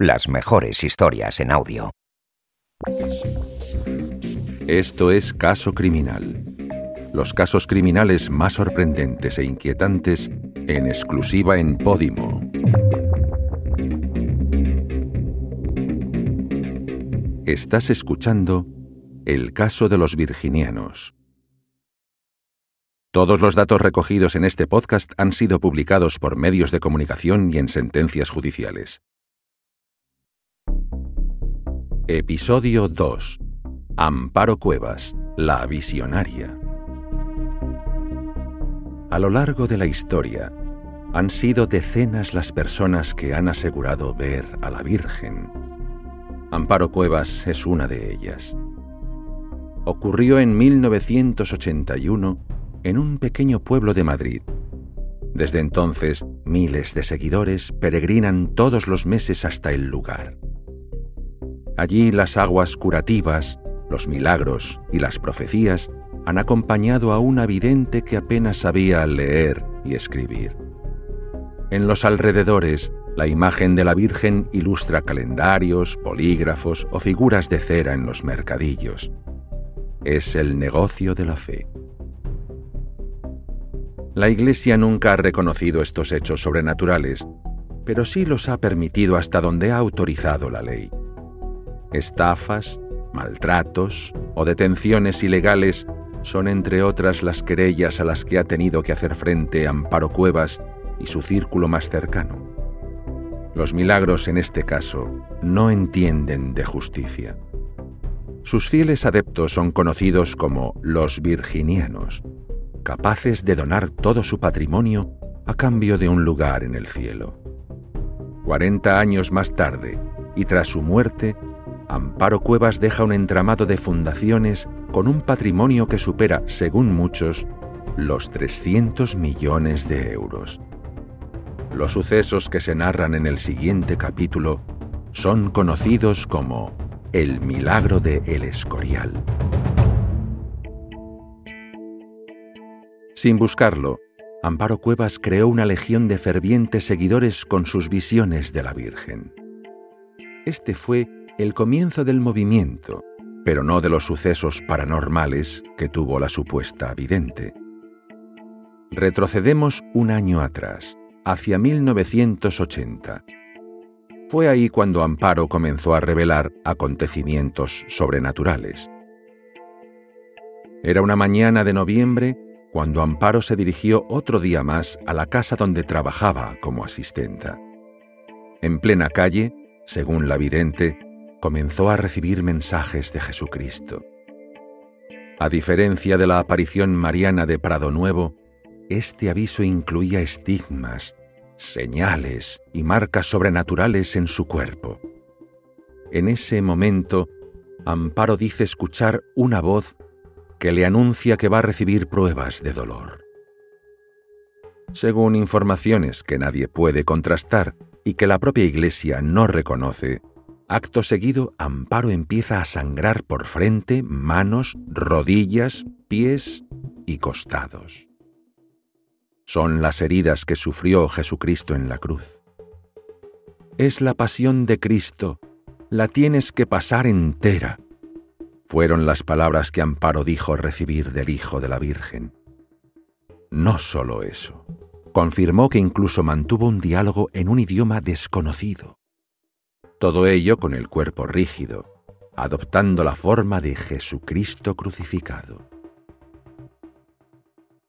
Las mejores historias en audio. Esto es Caso Criminal. Los casos criminales más sorprendentes e inquietantes en exclusiva en Podimo. Estás escuchando El caso de los virginianos. Todos los datos recogidos en este podcast han sido publicados por medios de comunicación y en sentencias judiciales. Episodio 2. Amparo Cuevas, la visionaria. A lo largo de la historia, han sido decenas las personas que han asegurado ver a la Virgen. Amparo Cuevas es una de ellas. Ocurrió en 1981 en un pequeño pueblo de Madrid. Desde entonces, miles de seguidores peregrinan todos los meses hasta el lugar. Allí las aguas curativas, los milagros y las profecías han acompañado a una vidente que apenas sabía leer y escribir. En los alrededores, la imagen de la Virgen ilustra calendarios, polígrafos o figuras de cera en los mercadillos. Es el negocio de la fe. La Iglesia nunca ha reconocido estos hechos sobrenaturales, pero sí los ha permitido hasta donde ha autorizado la ley. Estafas, maltratos o detenciones ilegales son entre otras las querellas a las que ha tenido que hacer frente Amparo Cuevas y su círculo más cercano. Los milagros en este caso no entienden de justicia. Sus fieles adeptos son conocidos como los virginianos capaces de donar todo su patrimonio a cambio de un lugar en el cielo. Cuarenta años más tarde, y tras su muerte, Amparo Cuevas deja un entramado de fundaciones con un patrimonio que supera, según muchos, los 300 millones de euros. Los sucesos que se narran en el siguiente capítulo son conocidos como el milagro de El Escorial. Sin buscarlo, Amparo Cuevas creó una legión de fervientes seguidores con sus visiones de la Virgen. Este fue el comienzo del movimiento, pero no de los sucesos paranormales que tuvo la supuesta vidente. Retrocedemos un año atrás, hacia 1980. Fue ahí cuando Amparo comenzó a revelar acontecimientos sobrenaturales. Era una mañana de noviembre cuando Amparo se dirigió otro día más a la casa donde trabajaba como asistenta. En plena calle, según la vidente, comenzó a recibir mensajes de Jesucristo. A diferencia de la aparición mariana de Prado Nuevo, este aviso incluía estigmas, señales y marcas sobrenaturales en su cuerpo. En ese momento, Amparo dice escuchar una voz que le anuncia que va a recibir pruebas de dolor. Según informaciones que nadie puede contrastar y que la propia Iglesia no reconoce, acto seguido Amparo empieza a sangrar por frente, manos, rodillas, pies y costados. Son las heridas que sufrió Jesucristo en la cruz. Es la pasión de Cristo, la tienes que pasar entera, fueron las palabras que Amparo dijo recibir del Hijo de la Virgen. No solo eso, confirmó que incluso mantuvo un diálogo en un idioma desconocido. Todo ello con el cuerpo rígido, adoptando la forma de Jesucristo crucificado.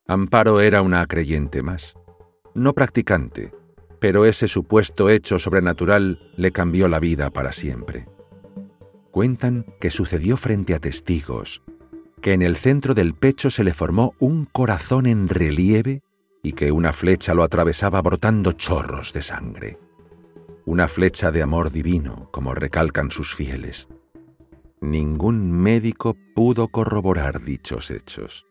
Amparo era una creyente más, no practicante, pero ese supuesto hecho sobrenatural le cambió la vida para siempre cuentan que sucedió frente a testigos, que en el centro del pecho se le formó un corazón en relieve y que una flecha lo atravesaba brotando chorros de sangre. Una flecha de amor divino, como recalcan sus fieles. Ningún médico pudo corroborar dichos hechos.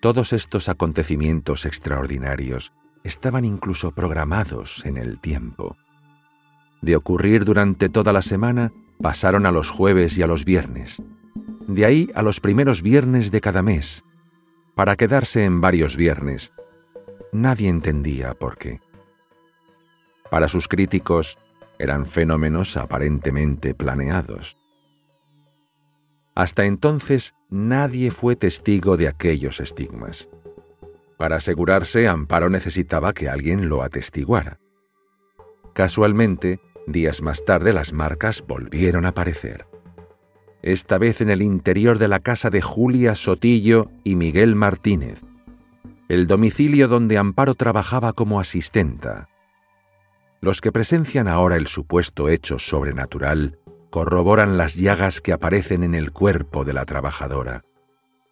Todos estos acontecimientos extraordinarios estaban incluso programados en el tiempo de ocurrir durante toda la semana, pasaron a los jueves y a los viernes. De ahí a los primeros viernes de cada mes, para quedarse en varios viernes. Nadie entendía por qué. Para sus críticos, eran fenómenos aparentemente planeados. Hasta entonces nadie fue testigo de aquellos estigmas. Para asegurarse, Amparo necesitaba que alguien lo atestiguara. Casualmente, días más tarde las marcas volvieron a aparecer. Esta vez en el interior de la casa de Julia Sotillo y Miguel Martínez, el domicilio donde Amparo trabajaba como asistenta. Los que presencian ahora el supuesto hecho sobrenatural corroboran las llagas que aparecen en el cuerpo de la trabajadora.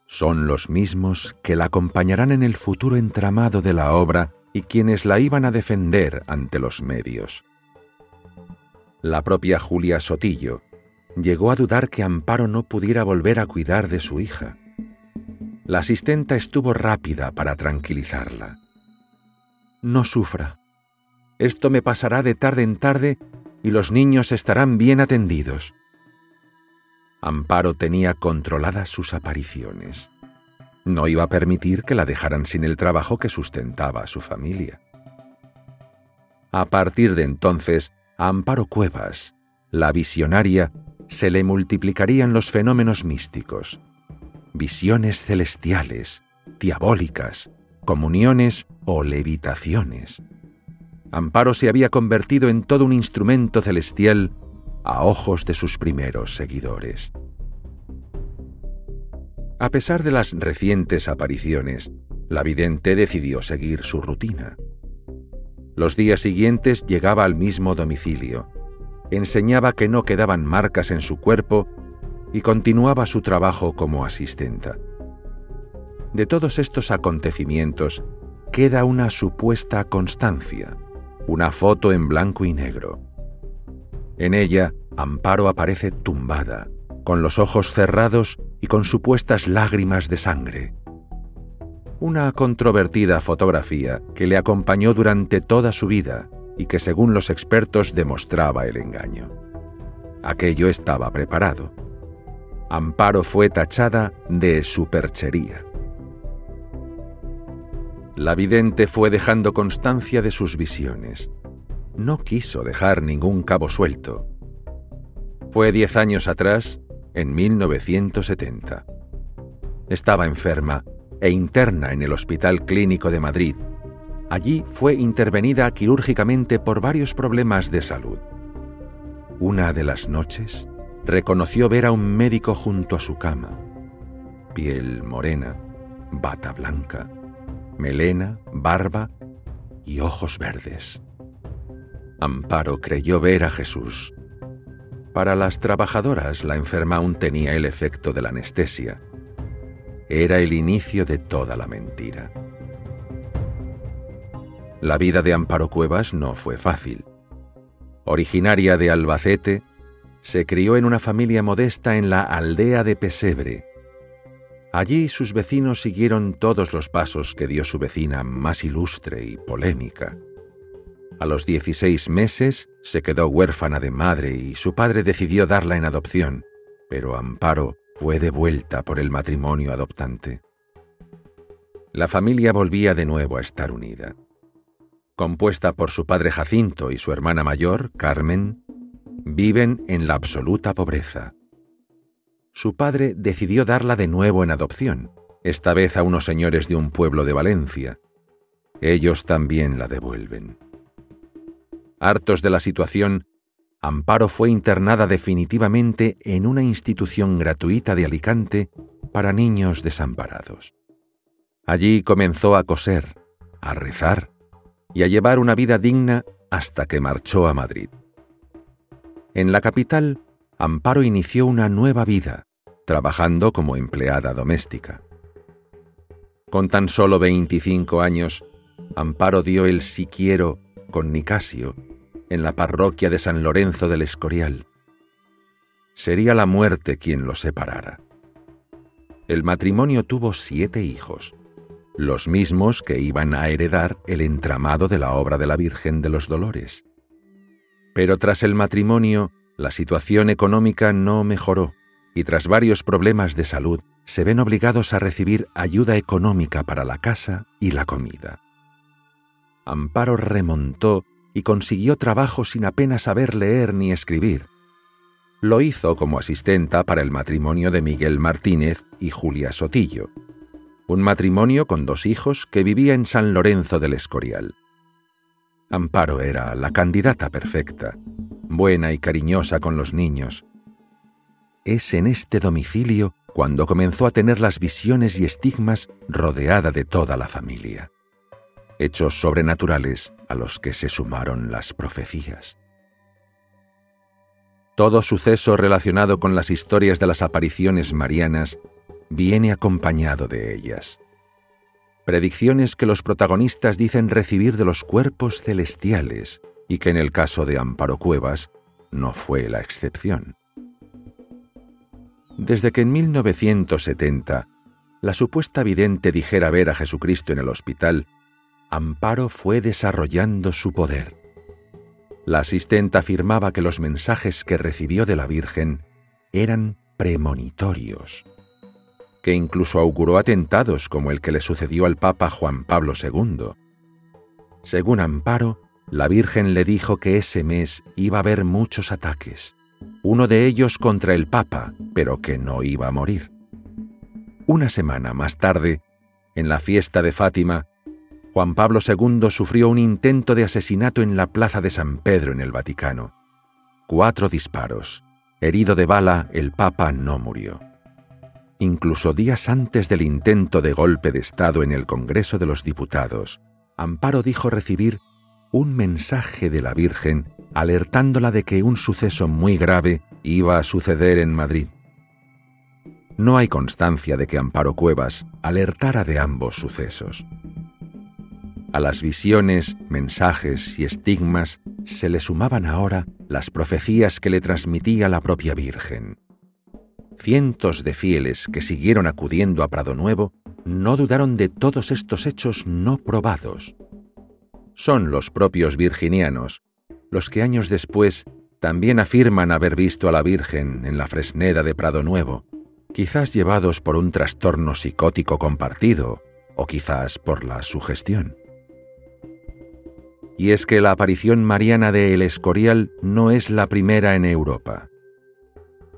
Son los mismos que la acompañarán en el futuro entramado de la obra y quienes la iban a defender ante los medios. La propia Julia Sotillo llegó a dudar que Amparo no pudiera volver a cuidar de su hija. La asistenta estuvo rápida para tranquilizarla. No sufra. Esto me pasará de tarde en tarde y los niños estarán bien atendidos. Amparo tenía controladas sus apariciones. No iba a permitir que la dejaran sin el trabajo que sustentaba a su familia. A partir de entonces, Amparo Cuevas, la visionaria, se le multiplicarían los fenómenos místicos, visiones celestiales, diabólicas, comuniones o levitaciones. Amparo se había convertido en todo un instrumento celestial a ojos de sus primeros seguidores. A pesar de las recientes apariciones, la vidente decidió seguir su rutina. Los días siguientes llegaba al mismo domicilio, enseñaba que no quedaban marcas en su cuerpo y continuaba su trabajo como asistenta. De todos estos acontecimientos queda una supuesta constancia, una foto en blanco y negro. En ella, Amparo aparece tumbada, con los ojos cerrados y con supuestas lágrimas de sangre. Una controvertida fotografía que le acompañó durante toda su vida y que según los expertos demostraba el engaño. Aquello estaba preparado. Amparo fue tachada de superchería. La vidente fue dejando constancia de sus visiones. No quiso dejar ningún cabo suelto. Fue diez años atrás en 1970. Estaba enferma e interna en el Hospital Clínico de Madrid. Allí fue intervenida quirúrgicamente por varios problemas de salud. Una de las noches reconoció ver a un médico junto a su cama. Piel morena, bata blanca, melena, barba y ojos verdes. Amparo creyó ver a Jesús para las trabajadoras la enferma aún tenía el efecto de la anestesia. Era el inicio de toda la mentira. La vida de Amparo Cuevas no fue fácil. Originaria de Albacete, se crió en una familia modesta en la aldea de Pesebre. Allí sus vecinos siguieron todos los pasos que dio su vecina más ilustre y polémica. A los 16 meses se quedó huérfana de madre y su padre decidió darla en adopción, pero Amparo fue devuelta por el matrimonio adoptante. La familia volvía de nuevo a estar unida. Compuesta por su padre Jacinto y su hermana mayor, Carmen, viven en la absoluta pobreza. Su padre decidió darla de nuevo en adopción, esta vez a unos señores de un pueblo de Valencia. Ellos también la devuelven. Hartos de la situación, Amparo fue internada definitivamente en una institución gratuita de Alicante para niños desamparados. Allí comenzó a coser, a rezar y a llevar una vida digna hasta que marchó a Madrid. En la capital, Amparo inició una nueva vida, trabajando como empleada doméstica. Con tan solo 25 años, Amparo dio el si quiero con Nicasio en la parroquia de San Lorenzo del Escorial. Sería la muerte quien los separara. El matrimonio tuvo siete hijos, los mismos que iban a heredar el entramado de la obra de la Virgen de los Dolores. Pero tras el matrimonio, la situación económica no mejoró y tras varios problemas de salud se ven obligados a recibir ayuda económica para la casa y la comida. Amparo remontó y consiguió trabajo sin apenas saber leer ni escribir. Lo hizo como asistenta para el matrimonio de Miguel Martínez y Julia Sotillo, un matrimonio con dos hijos que vivía en San Lorenzo del Escorial. Amparo era la candidata perfecta, buena y cariñosa con los niños. Es en este domicilio cuando comenzó a tener las visiones y estigmas rodeada de toda la familia. Hechos sobrenaturales a los que se sumaron las profecías. Todo suceso relacionado con las historias de las apariciones marianas viene acompañado de ellas. Predicciones que los protagonistas dicen recibir de los cuerpos celestiales y que en el caso de Amparo Cuevas no fue la excepción. Desde que en 1970 la supuesta vidente dijera ver a Jesucristo en el hospital, Amparo fue desarrollando su poder. La asistente afirmaba que los mensajes que recibió de la Virgen eran premonitorios, que incluso auguró atentados como el que le sucedió al Papa Juan Pablo II. Según Amparo, la Virgen le dijo que ese mes iba a haber muchos ataques, uno de ellos contra el Papa, pero que no iba a morir. Una semana más tarde, en la fiesta de Fátima, Juan Pablo II sufrió un intento de asesinato en la Plaza de San Pedro en el Vaticano. Cuatro disparos. Herido de bala, el Papa no murió. Incluso días antes del intento de golpe de Estado en el Congreso de los Diputados, Amparo dijo recibir un mensaje de la Virgen alertándola de que un suceso muy grave iba a suceder en Madrid. No hay constancia de que Amparo Cuevas alertara de ambos sucesos. A las visiones, mensajes y estigmas se le sumaban ahora las profecías que le transmitía la propia Virgen. Cientos de fieles que siguieron acudiendo a Prado Nuevo no dudaron de todos estos hechos no probados. Son los propios virginianos los que años después también afirman haber visto a la Virgen en la Fresneda de Prado Nuevo, quizás llevados por un trastorno psicótico compartido o quizás por la sugestión. Y es que la aparición mariana de El Escorial no es la primera en Europa.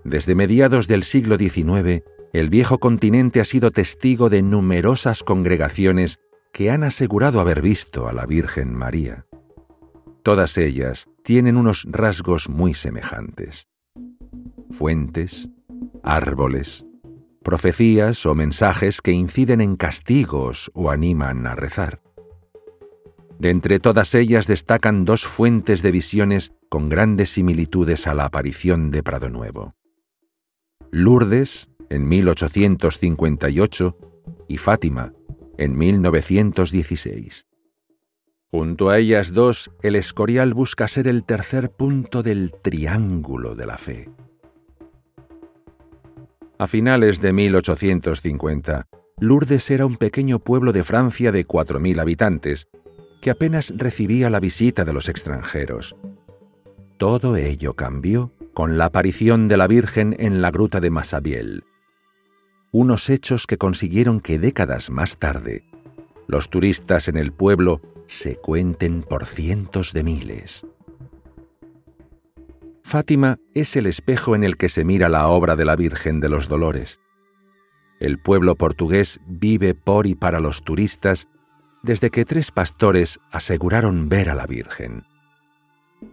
Desde mediados del siglo XIX, el viejo continente ha sido testigo de numerosas congregaciones que han asegurado haber visto a la Virgen María. Todas ellas tienen unos rasgos muy semejantes. Fuentes, árboles, profecías o mensajes que inciden en castigos o animan a rezar. De entre todas ellas destacan dos fuentes de visiones con grandes similitudes a la aparición de Prado Nuevo. Lourdes, en 1858, y Fátima, en 1916. Junto a ellas dos, el Escorial busca ser el tercer punto del triángulo de la fe. A finales de 1850, Lourdes era un pequeño pueblo de Francia de 4.000 habitantes, que apenas recibía la visita de los extranjeros. Todo ello cambió con la aparición de la Virgen en la gruta de Massabielle. Unos hechos que consiguieron que décadas más tarde, los turistas en el pueblo se cuenten por cientos de miles. Fátima es el espejo en el que se mira la obra de la Virgen de los Dolores. El pueblo portugués vive por y para los turistas desde que tres pastores aseguraron ver a la Virgen.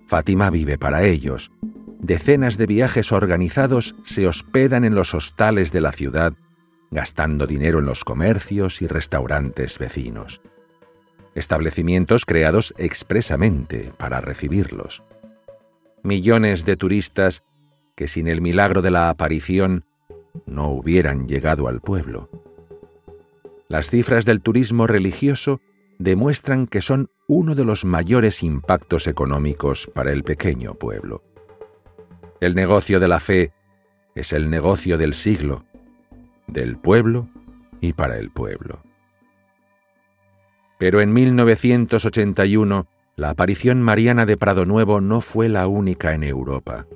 Fátima vive para ellos. Decenas de viajes organizados se hospedan en los hostales de la ciudad, gastando dinero en los comercios y restaurantes vecinos establecimientos creados expresamente para recibirlos. Millones de turistas que sin el milagro de la aparición no hubieran llegado al pueblo. Las cifras del turismo religioso demuestran que son uno de los mayores impactos económicos para el pequeño pueblo. El negocio de la fe es el negocio del siglo, del pueblo y para el pueblo. Pero en 1981, la aparición mariana de Prado Nuevo no fue la única en Europa.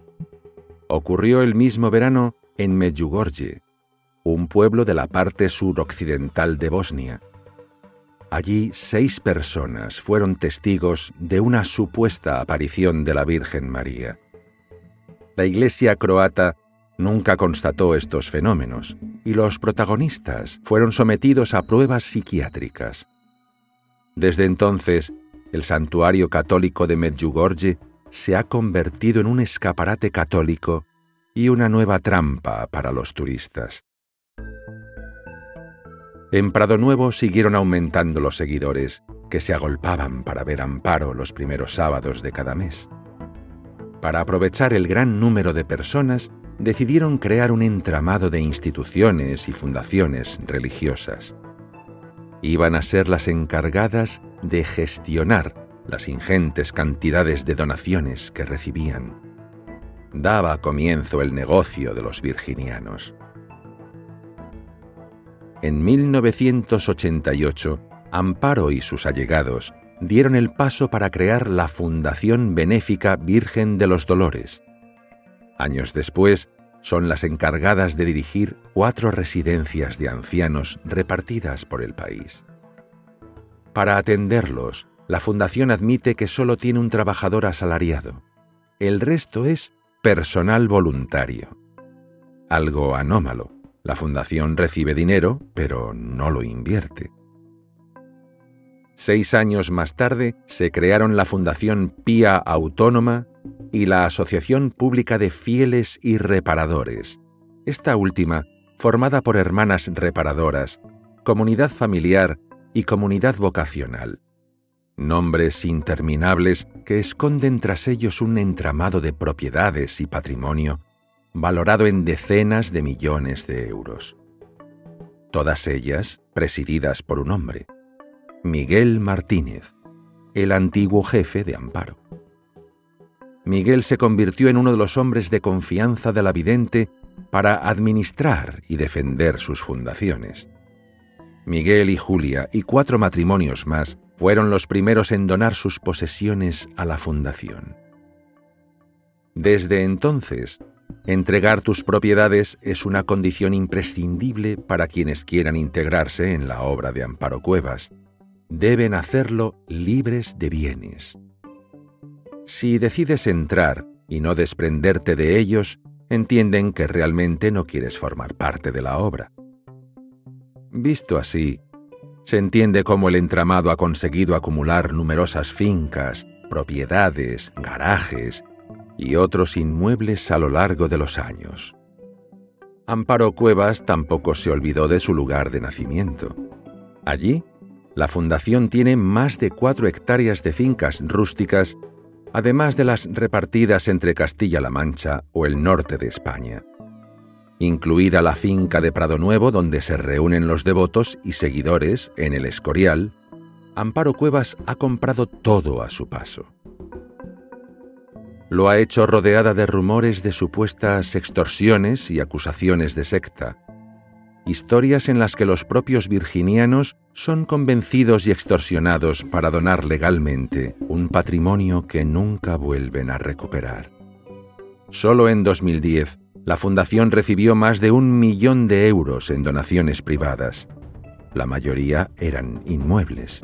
Ocurrió el mismo verano en Medjugorje, un pueblo de la parte suroccidental de Bosnia. allí seis personas fueron testigos de una supuesta aparición de la Virgen María. La Iglesia croata nunca constató estos fenómenos y los protagonistas fueron sometidos a pruebas psiquiátricas. Desde entonces, el santuario católico de Medjugorje se ha convertido en un escaparate católico y una nueva trampa para los turistas. En Prado Nuevo siguieron aumentando los seguidores, que se agolpaban para ver Amparo los primeros sábados de cada mes. Para aprovechar el gran número de personas, decidieron crear un entramado de instituciones y fundaciones religiosas. Iban a ser las encargadas de gestionar las ingentes cantidades de donaciones que recibían. Daba comienzo el negocio de los virginianos. En 1988, Amparo y sus allegados dieron el paso para crear la Fundación Benéfica Virgen de los Dolores. Años después, son las encargadas de dirigir cuatro residencias de ancianos repartidas por el país. Para atenderlos, la Fundación admite que solo tiene un trabajador asalariado. El resto es personal voluntario. Algo anómalo. La Fundación recibe dinero, pero no lo invierte. Seis años más tarde se crearon la Fundación Pía Autónoma y la Asociación Pública de Fieles y Reparadores. Esta última, formada por hermanas reparadoras, comunidad familiar y comunidad vocacional nombres interminables que esconden tras ellos un entramado de propiedades y patrimonio valorado en decenas de millones de euros. Todas ellas presididas por un hombre, Miguel Martínez, el antiguo jefe de Amparo. Miguel se convirtió en uno de los hombres de confianza de la vidente para administrar y defender sus fundaciones. Miguel y Julia y cuatro matrimonios más fueron los primeros en donar sus posesiones a la fundación. Desde entonces, entregar tus propiedades es una condición imprescindible para quienes quieran integrarse en la obra de Amparo Cuevas. Deben hacerlo libres de bienes. Si decides entrar y no desprenderte de ellos, entienden que realmente no quieres formar parte de la obra. Visto así, se entiende cómo el entramado ha conseguido acumular numerosas fincas, propiedades, garajes y otros inmuebles a lo largo de los años. Amparo Cuevas tampoco se olvidó de su lugar de nacimiento. Allí, la fundación tiene más de cuatro hectáreas de fincas rústicas, además de las repartidas entre Castilla-La Mancha o el norte de España incluida la finca de Prado Nuevo donde se reúnen los devotos y seguidores en el Escorial, Amparo Cuevas ha comprado todo a su paso. Lo ha hecho rodeada de rumores de supuestas extorsiones y acusaciones de secta, historias en las que los propios virginianos son convencidos y extorsionados para donar legalmente un patrimonio que nunca vuelven a recuperar. Solo en 2010, la Fundación recibió más de un millón de euros en donaciones privadas. La mayoría eran inmuebles.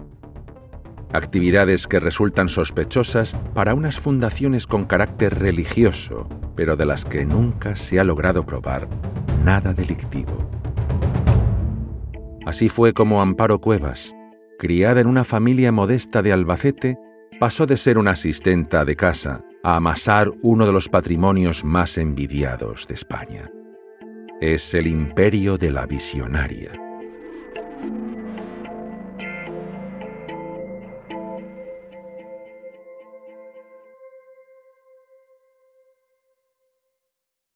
Actividades que resultan sospechosas para unas fundaciones con carácter religioso, pero de las que nunca se ha logrado probar nada delictivo. Así fue como Amparo Cuevas, criada en una familia modesta de Albacete, pasó de ser una asistenta de casa a amasar uno de los patrimonios más envidiados de España. Es el imperio de la visionaria.